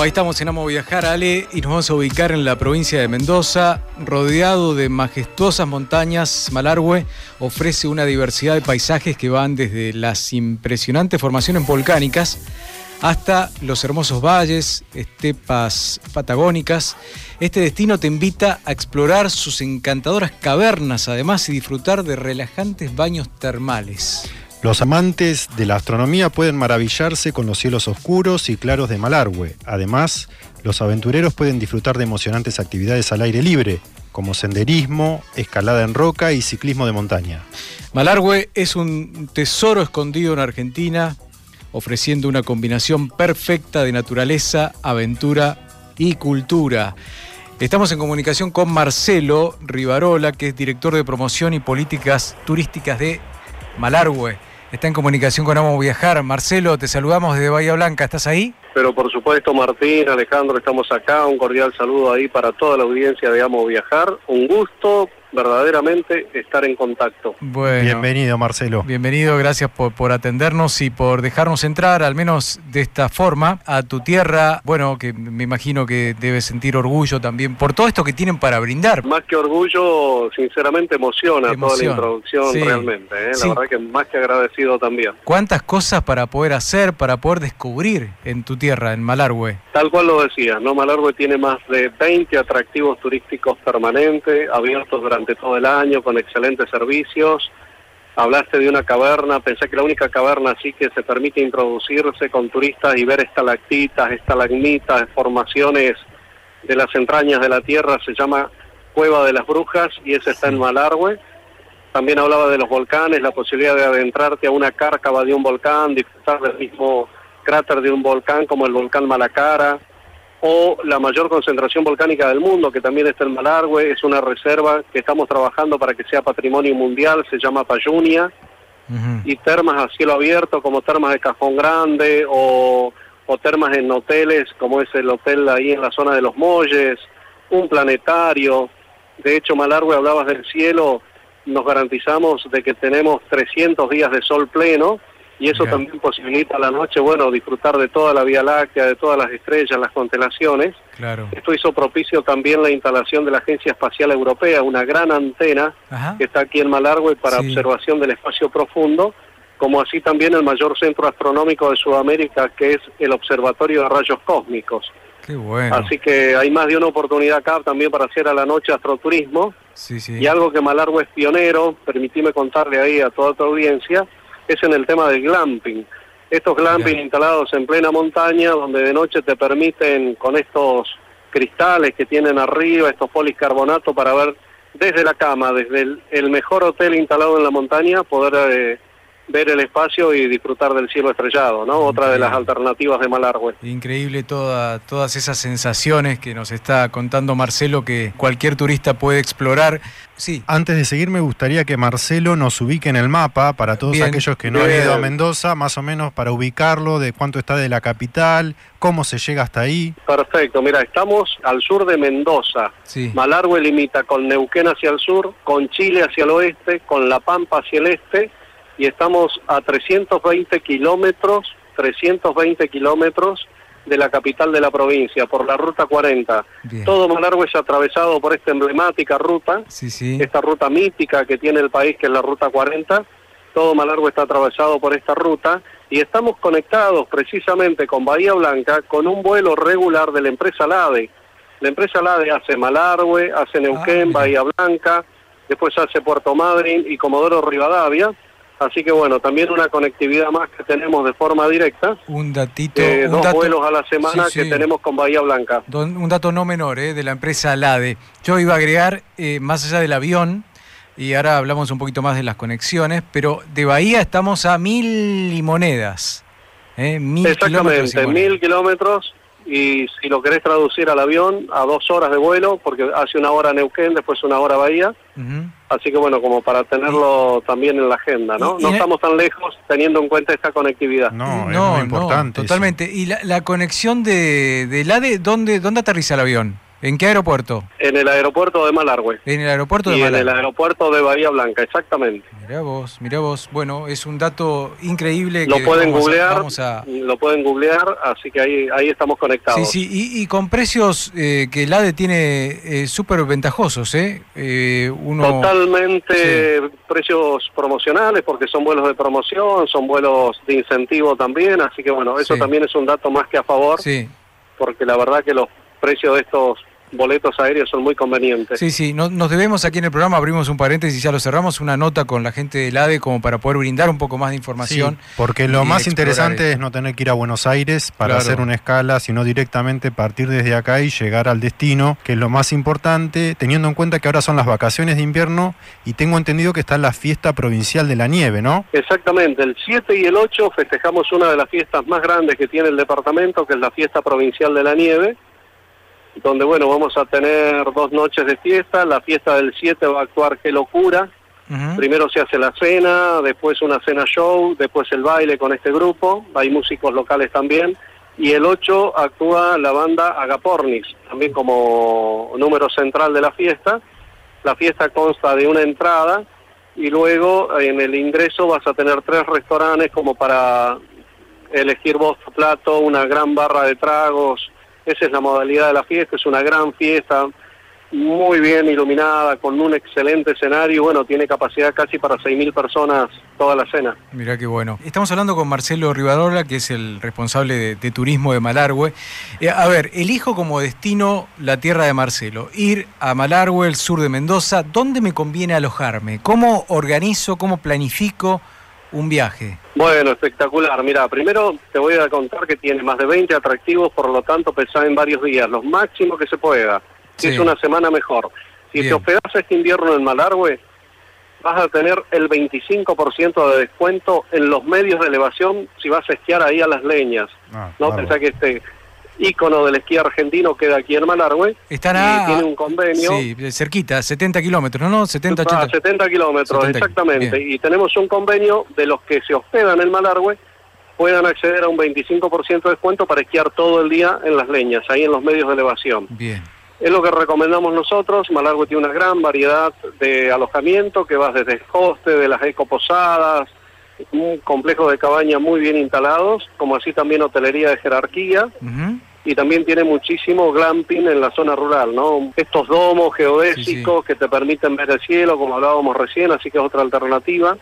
Ahí estamos en Amo Viajar, Ale, y nos vamos a ubicar en la provincia de Mendoza, rodeado de majestuosas montañas. Malargüe ofrece una diversidad de paisajes que van desde las impresionantes formaciones volcánicas hasta los hermosos valles, estepas patagónicas. Este destino te invita a explorar sus encantadoras cavernas, además, y disfrutar de relajantes baños termales. Los amantes de la astronomía pueden maravillarse con los cielos oscuros y claros de Malargüe. Además, los aventureros pueden disfrutar de emocionantes actividades al aire libre, como senderismo, escalada en roca y ciclismo de montaña. Malargüe es un tesoro escondido en Argentina, ofreciendo una combinación perfecta de naturaleza, aventura y cultura. Estamos en comunicación con Marcelo Rivarola, que es director de promoción y políticas turísticas de Malargüe está en comunicación con Amo Viajar. Marcelo, te saludamos desde Bahía Blanca, ¿estás ahí? Pero por supuesto, Martín, Alejandro, estamos acá. Un cordial saludo ahí para toda la audiencia de Amo Viajar. Un gusto verdaderamente estar en contacto. bienvenido Marcelo. Bienvenido, gracias por, por, atendernos y por dejarnos entrar, al menos de esta forma, a tu tierra. Bueno, que me imagino que debes sentir orgullo también por todo esto que tienen para brindar. Más que orgullo, sinceramente emociona toda la introducción realmente. ¿eh? La verdad que más que agradecido también. ¿Cuántas cosas para poder hacer, para poder descubrir en tu tierra, en Malargüe? Tal cual lo decía, ¿no? Malargüe tiene más de 20 atractivos turísticos permanentes, abiertos durante todo el año con excelentes servicios. Hablaste de una caverna, pensé que la única caverna así que se permite introducirse con turistas y ver estalactitas, estalagmitas, formaciones de las entrañas de la tierra se llama Cueva de las Brujas y ese está en Malargüe. También hablaba de los volcanes, la posibilidad de adentrarte a una cárcava de un volcán, disfrutar del mismo cráter de un volcán como el volcán Malacara o la mayor concentración volcánica del mundo, que también está en Malargüe, es una reserva que estamos trabajando para que sea patrimonio mundial, se llama Payunia, y termas a cielo abierto como termas de Cajón Grande o, o termas en hoteles como es el hotel ahí en la zona de los Molles, un planetario, de hecho Malargüe hablabas del cielo, nos garantizamos de que tenemos 300 días de sol pleno, y eso también posibilita a la noche, bueno, disfrutar de toda la Vía Láctea, de todas las estrellas, las constelaciones. Claro. Esto hizo propicio también la instalación de la Agencia Espacial Europea, una gran antena que está aquí en Malargüe para observación del espacio profundo, como así también el mayor centro astronómico de Sudamérica, que es el Observatorio de Rayos Cósmicos. Qué bueno. Así que hay más de una oportunidad acá también para hacer a la noche astroturismo. Sí, sí. Y algo que Malargüe es pionero, permitime contarle ahí a toda tu audiencia, es en el tema del glamping. Estos glamping instalados en plena montaña, donde de noche te permiten con estos cristales que tienen arriba, estos policarbonatos, para ver desde la cama, desde el, mejor hotel instalado en la montaña, poder eh, ver el espacio y disfrutar del cielo estrellado, ¿no? Otra de las alternativas de Malargüe. Increíble toda, todas esas sensaciones que nos está contando Marcelo que cualquier turista puede explorar. Sí. Antes de seguir, me gustaría que Marcelo nos ubique en el mapa para todos aquellos que no han ido a Mendoza, más o menos para ubicarlo, de cuánto está de la capital, cómo se llega hasta ahí. Perfecto, mira, estamos al sur de Mendoza. Sí. Malargüe limita con Neuquén hacia el sur, con Chile hacia el oeste, con La Pampa hacia el este y estamos a 320 kilómetros, 320 kilómetros de la capital de la provincia, por la ruta 40. Todo Malargüe es atravesado por esta emblemática ruta, esta ruta mítica que tiene el país, que es la ruta 40. Todo Malargüe está atravesado por esta ruta y estamos conectados precisamente con Bahía Blanca con un vuelo regular de la empresa LADE. La empresa LADE hace Malargüe, hace Neuquén, mira. Bahía Blanca, después hace Puerto Madryn y Comodoro Rivadavia. Así que bueno, también una conectividad más que tenemos de forma directa. Un datito. eh, un dos dato- vuelos a la semana Sí, que tenemos con Bahía Blanca. Don- un dato no menor eh, de la empresa LADE. Yo iba a agregar, eh, más allá del avión, y ahora hablamos un poquito más de las conexiones, pero de Bahía estamos a mil y monedas. eh, mil kilómetros y Exactamente, monedas. mil kilómetros y si lo querés traducir al avión, a dos horas de vuelo, porque hace una hora Neuquén, después una hora Bahía. Así que bueno, como para tenerlo también en la agenda, ¿no? No estamos tan lejos teniendo en cuenta esta conectividad. No, es muy importante. eso. totalmente. ¿Y la, la conexión de, de LADE, ¿dónde, dónde aterriza el avión? ¿En qué aeropuerto? En el aeropuerto de Malargüe En el aeropuerto de y en el aeropuerto de Bahía Blanca, exactamente. Mirá vos, mirá vos. Bueno, es un dato increíble. Lo que pueden vamos a- googlear, vamos a- lo pueden googlear, así que ahí ahí estamos conectados. Sí, sí, y, y con precios eh, que el ADE tiene eh, súper ventajosos, ¿eh? Eh, uno, Totalmente precios promocionales porque son vuelos de promoción, son vuelos de incentivo también, así que bueno, eso Sí. también es un dato más que a favor Sí, porque la verdad que los precios de estos boletos aéreos son muy convenientes. sí, sí. No- nos debemos aquí en el programa, abrimos un paréntesis, ya lo cerramos, una nota con la gente del ADE como para poder brindar un poco más de información. Sí, porque lo y más interesante esto. es no tener que ir a Buenos Aires para Claro. hacer una escala, sino directamente partir desde acá y llegar al destino, que es lo más importante, teniendo en cuenta que ahora son las vacaciones de invierno y tengo entendido que está la fiesta provincial de la nieve, ¿no? Exactamente, el 7 y el 8 festejamos una de las fiestas más grandes que tiene el departamento, que es la fiesta provincial de la nieve, donde bueno, vamos a tener dos noches de fiesta, la fiesta del 7 va a actuar Qué Locura, primero se hace la cena, después una cena show, después el baile con este grupo, hay músicos locales también, y el 8 actúa la banda Agapornis, también como número central de la fiesta. La fiesta consta de una entrada y luego en el ingreso vas a tener tres restaurantes como para elegir vos tu plato, una gran barra de tragos. Esa es la modalidad de la fiesta, es una gran fiesta, muy bien iluminada, con un excelente escenario. Bueno, tiene capacidad casi para 6.000 personas toda la cena. Mirá qué bueno. Estamos hablando con Marcelo Rivarola, que es el responsable de, de turismo de Malargüe. Eh, a ver, elijo como destino la tierra de Marcelo. Ir a Malargüe, el sur de Mendoza. ¿Dónde me conviene alojarme? ¿Cómo organizo, cómo planifico un viaje? Bueno, espectacular. Mira, primero te voy a contar que tiene más de 20 atractivos, por lo tanto pensá en varios días, los máximos que se pueda. Si Sí. es una semana mejor. Si Bien. te hospedás este invierno en Malargüe, vas a tener el 25% de descuento en los medios de elevación si vas a esquiar ahí a las leñas. Ah, No bárbaro. pensá que este ícono del esquí argentino queda aquí en Malargüe Están a... tiene un convenio Sí, cerquita, 70 kilómetros, ¿no? no 70, a 80. 70 kilómetros, 70, exactamente. bien. Y tenemos un convenio de los que se hospedan en Malargüe puedan acceder a un 25% de descuento para esquiar todo el día en las leñas, ahí en los medios de elevación. Bien. Es lo que recomendamos nosotros. Malargüe tiene una gran variedad de alojamiento que va desde el hoste, de las ecoposadas, un complejo de cabañas muy bien instalados, como así también hotelería de jerarquía Ujú. Y también tiene muchísimo glamping en la zona rural, ¿no? Estos domos geodésicos que te permiten ver el cielo, como hablábamos recién, así que es otra alternativa.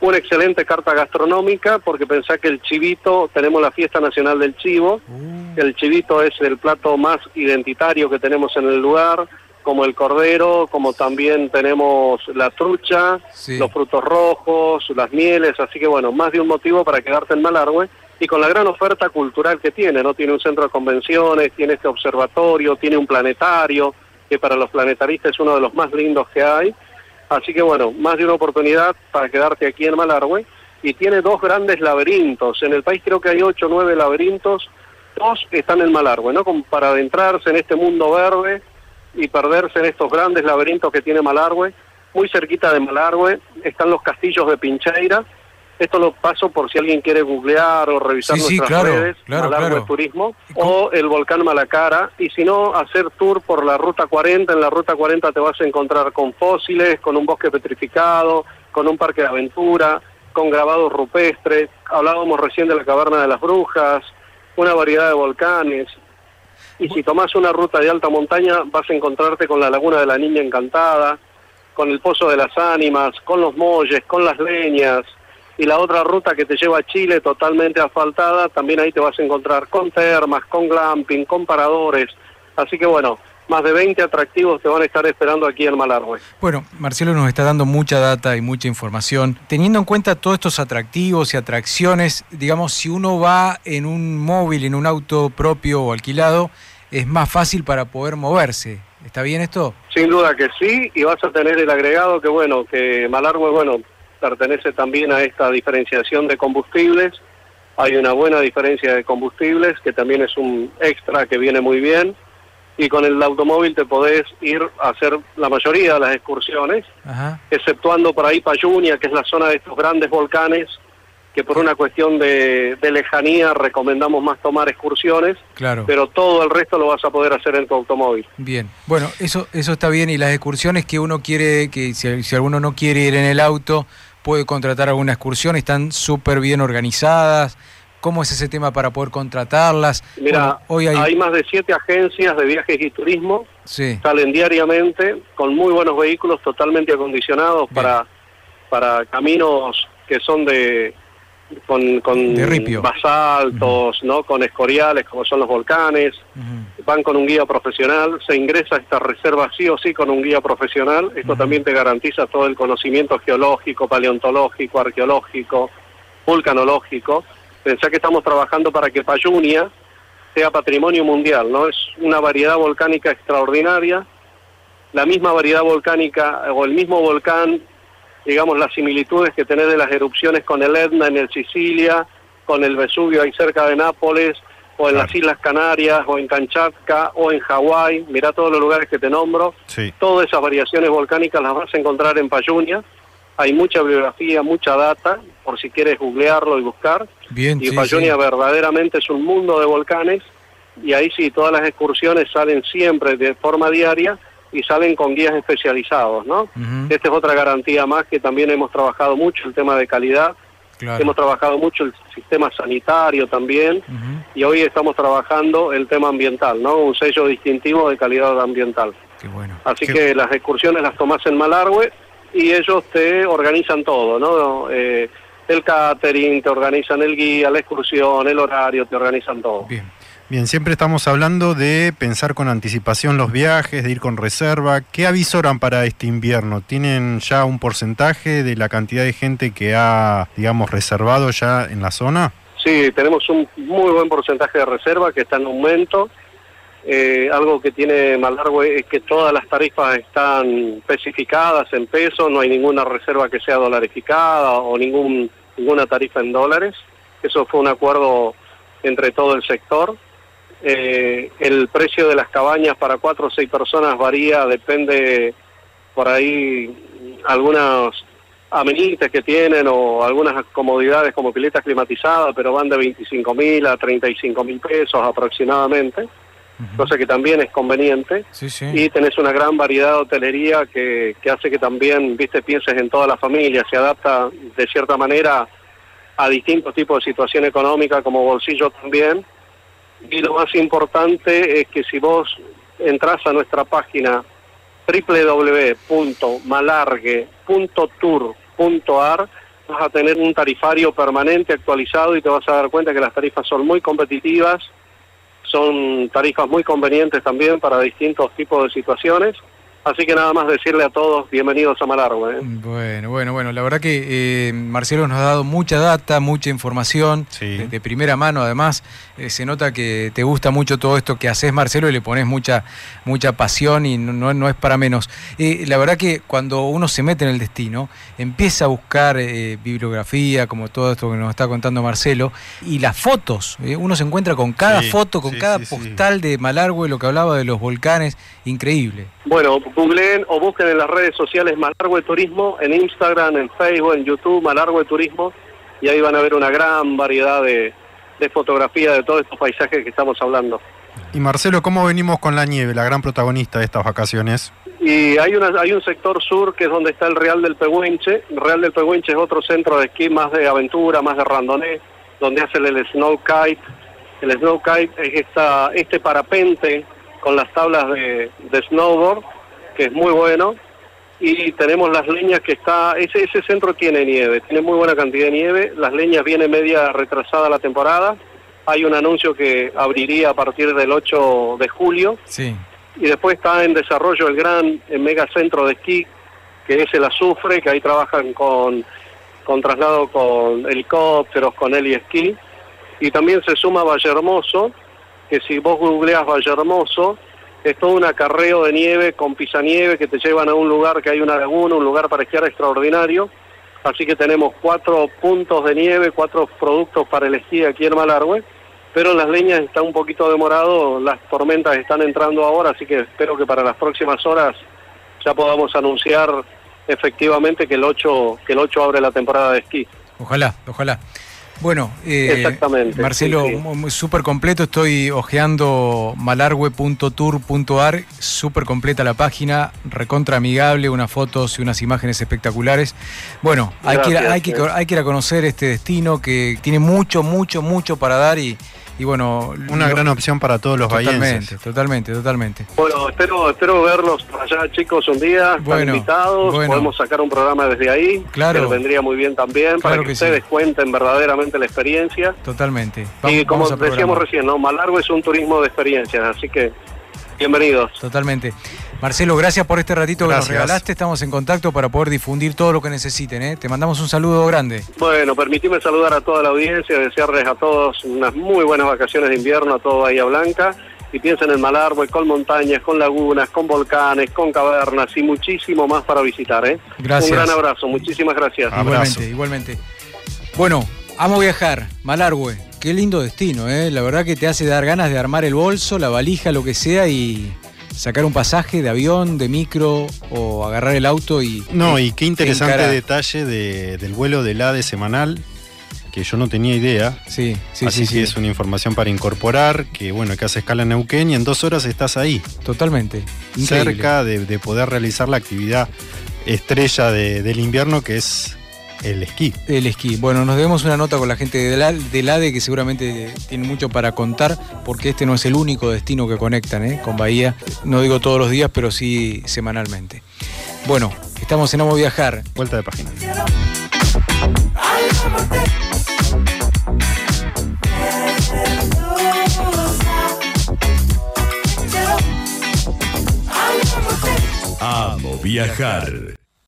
Una excelente carta gastronómica, porque pensá que el chivito, tenemos la fiesta nacional del chivo, Uh, el chivito es el plato más identitario que tenemos en el lugar, como el cordero, como también tenemos la trucha, Sí. los frutos rojos, las mieles, así que bueno, más de un motivo para quedarte en Malargüe y con la gran oferta cultural que tiene, ¿no? Tiene un centro de convenciones, tiene este observatorio, tiene un planetario, que para los planetaristas es uno de los más lindos que hay. Así que bueno, más de una oportunidad para quedarte aquí en Malargüe y tiene dos grandes laberintos. En el país creo que hay ocho o nueve laberintos, dos están en Malargüe, ¿no? Como para adentrarse en este mundo verde y perderse en estos grandes laberintos que tiene Malargüe. Muy cerquita de Malargüe están los castillos de Pincheira. Esto lo paso por si alguien quiere googlear o revisar Sí, sí, nuestras claro, redes, claro, Malargüe claro. Turismo, o el volcán Malacara, y si no, hacer tour por la Ruta 40. En la Ruta 40 te vas a encontrar con fósiles, con un bosque petrificado, con un parque de aventura, con grabados rupestres. Hablábamos recién de la Caverna de las Brujas, una variedad de volcanes. Y si tomás una ruta de alta montaña, vas a encontrarte con la Laguna de la Niña Encantada, con el Pozo de las Ánimas, con los molles, con las leñas. Y la otra ruta que te lleva a Chile totalmente asfaltada, también ahí te vas a encontrar con termas, con glamping, con paradores. Así que bueno, más de 20 atractivos te van a estar esperando aquí en Malargüe. Bueno, Marcelo nos está dando mucha data y mucha información. Teniendo en cuenta todos estos atractivos y atracciones, digamos, si uno va en un móvil, en un auto propio o alquilado, es más fácil para poder moverse. ¿Está bien esto? Sin duda que sí, y vas a tener el agregado que, bueno, que Malargüe, bueno, pertenece también a esta diferenciación de combustibles. Hay una buena diferencia de combustibles, que también es un extra que viene muy bien y con el automóvil te podés ir a hacer la mayoría de las excursiones, exceptuando por ahí Payunia, que es la zona de estos grandes volcanes, que por una cuestión de, lejanía recomendamos más tomar excursiones, claro. pero todo el resto lo vas a poder hacer en tu automóvil. Bien, bueno, eso, eso está bien, y las excursiones que uno quiere, que si, si alguno no quiere ir en el auto, puede contratar alguna excursión, están súper bien organizadas, ¿Cómo es ese tema para poder contratarlas? Mira, hoy hay... más de siete agencias de viajes y turismo. Sí. Salen diariamente con muy buenos vehículos totalmente acondicionados para, para caminos que son de con, con basaltos, ¿no? con escoriales como son los volcanes. Van con un guía profesional. Se ingresa a esta reserva sí o sí con un guía profesional. Esto también te garantiza todo el conocimiento geológico, paleontológico, arqueológico, vulcanológico Pensá que estamos trabajando para que Payunia sea patrimonio mundial, ¿no? Es una variedad volcánica extraordinaria, la misma variedad volcánica o el mismo volcán, digamos las similitudes que tenés de las erupciones con el Etna en el Sicilia, con el Vesubio ahí cerca de Nápoles, o en las Islas Canarias, o en Kamchatka, o en Hawái, mirá todos los lugares que te nombro, todas esas variaciones volcánicas las vas a encontrar en Payunia, hay mucha bibliografía, mucha data, por si quieres googlearlo y buscar. Bien, y Payonia verdaderamente es un mundo de volcanes y ahí sí, todas las excursiones salen siempre de forma diaria y salen con guías especializados, ¿no? Esta es otra garantía más que también hemos trabajado mucho, el tema de calidad. Hemos trabajado mucho el sistema sanitario también y hoy estamos trabajando el tema ambiental, ¿no? Un sello distintivo de calidad ambiental. Qué bueno. Así que las excursiones las tomás en Malargüe y ellos te organizan todo, ¿no? Eh, el catering, te organizan el guía, la excursión, el horario, te organizan todo. Bien. Bien, siempre estamos hablando de pensar con anticipación los viajes, de ir con reserva. ¿Qué avisoran para este invierno? ¿Tienen ya un porcentaje de la cantidad de gente que ha, digamos, reservado ya en la zona? Sí, tenemos un muy buen porcentaje de reserva que está en aumento. Eh, algo que tiene Malargüe es que todas las tarifas están especificadas en pesos, no hay ninguna reserva que sea dolarificada o ningún, ninguna tarifa en dólares. Eso fue un acuerdo entre todo el sector. Eh, el precio de las cabañas para cuatro o seis personas varía, depende por ahí algunas amenites que tienen o algunas comodidades como piletas climatizadas, pero van de 25 mil a 35 mil pesos aproximadamente cosa que también es conveniente. Y tenés una gran variedad de hotelería que, que hace que también, viste, pienses en toda la familia, se adapta de cierta manera a distintos tipos de situación económica como bolsillo también. Y lo más importante es que si vos entras a nuestra página www.malargue.tour.ar vas a tener un tarifario permanente actualizado y te vas a dar cuenta que las tarifas son muy competitivas son tarifas muy convenientes también para distintos tipos de situaciones Así que nada más decirle a todos, bienvenidos a Malargüe. ¿eh? Bueno, bueno, bueno, la verdad que eh, Marcelo nos ha dado mucha data, mucha información, de, primera mano además. Eh, se nota que te gusta mucho todo esto que haces, Marcelo, y le pones mucha, mucha pasión y no, no es para menos. la verdad que cuando uno se mete en el destino, empieza a buscar bibliografía, como todo esto que nos está contando Marcelo, y las fotos. uno se encuentra con cada foto, con cada postal de Malargüe, lo que hablaba de los volcanes, increíble. Bueno, googleen o busquen en las redes sociales Malargüe Turismo, en Instagram, en Facebook, en YouTube, Malargüe Turismo, y ahí van a ver una gran variedad de, de fotografía de todos estos paisajes que estamos hablando. Y Marcelo, ¿cómo venimos con la nieve, la gran protagonista de estas vacaciones? Y hay, una, hay un sector sur que es donde está el Real del Pehuenche. El Real del Pehuenche es otro centro de esquí más de aventura, más de randonés, donde hacen el snow kite. El snow kite es esta, este parapente con las tablas de, de snowboard que es muy bueno, y tenemos las leñas que está, ese, ese centro tiene nieve, tiene muy buena cantidad de nieve, las leñas viene media retrasada la temporada, hay un anuncio que abriría a partir del 8 de julio. Sí. Y después está en desarrollo el gran el mega centro de esquí, que es el Azufre, que ahí trabajan con, con traslado con helicópteros, con heli esquí. Y también se suma Valle Hermoso, que si vos googleas Valle Hermoso, es todo un acarreo de nieve con pisanieve que te llevan a un lugar que hay una laguna, un lugar para esquiar extraordinario. Así que tenemos cuatro puntos de nieve, cuatro productos para el esquí aquí en Malargüe pero las leñas está un poquito demorado, las tormentas están entrando ahora, así que espero que para las próximas horas ya podamos anunciar efectivamente que el 8 que el 8 abre la temporada de esquí. Ojalá, ojalá. Bueno, eh, Marcelo, súper completo, estoy hojeando malargue.tour.ar, súper completa la página, recontra amigable, unas fotos y unas imágenes espectaculares. Bueno, hay, que hay, que, hay que ir a conocer este destino que tiene mucho, mucho, mucho para dar y, y bueno... Una gran opción para todos los totalmente, Totalmente, totalmente. Bueno, espero, espero verlos por allá chicos un día, bueno, invitados, podemos sacar un programa desde ahí, claro. que vendría muy bien también, para que, ustedes cuenten verdaderamente la experiencia. Totalmente. y como decíamos recién, ¿no? Malargo es un turismo de experiencias, así que bienvenidos. Totalmente. Marcelo, gracias por este ratito que nos regalaste. Estamos en contacto para poder difundir todo lo que necesiten. ¿eh? Te mandamos un saludo grande. Bueno, permitime saludar a toda la audiencia, desearles a todos unas muy buenas vacaciones de invierno a todo Bahía Blanca. Y piensen en Malargüe, con montañas, con lagunas, con volcanes, con cavernas y muchísimo más para visitar. ¿eh? Gracias. Un gran abrazo, muchísimas gracias. Igualmente, igualmente. Bueno, amo viajar, Malargüe. Qué lindo destino, ¿eh? La verdad que te hace dar ganas de armar el bolso, la valija, lo que sea y sacar un pasaje de avión, de micro o agarrar el auto y... No, y qué interesante detalle del vuelo del ADE semanal, que yo no tenía idea. Sí, sí, Así sí. que es una información para incorporar, que bueno, que hace escala en Neuquén y en dos horas estás ahí. Totalmente. Cerca de, poder realizar la actividad estrella del invierno, que es el esquí. El esquí. Bueno, nos debemos una nota con la gente del, ADE que seguramente tiene mucho para contar, porque este no es el único destino que conectan ¿eh? con Bahía. No digo todos los días, pero sí semanalmente. Bueno, estamos en Amo Viajar. Vuelta de página. Amo viajar.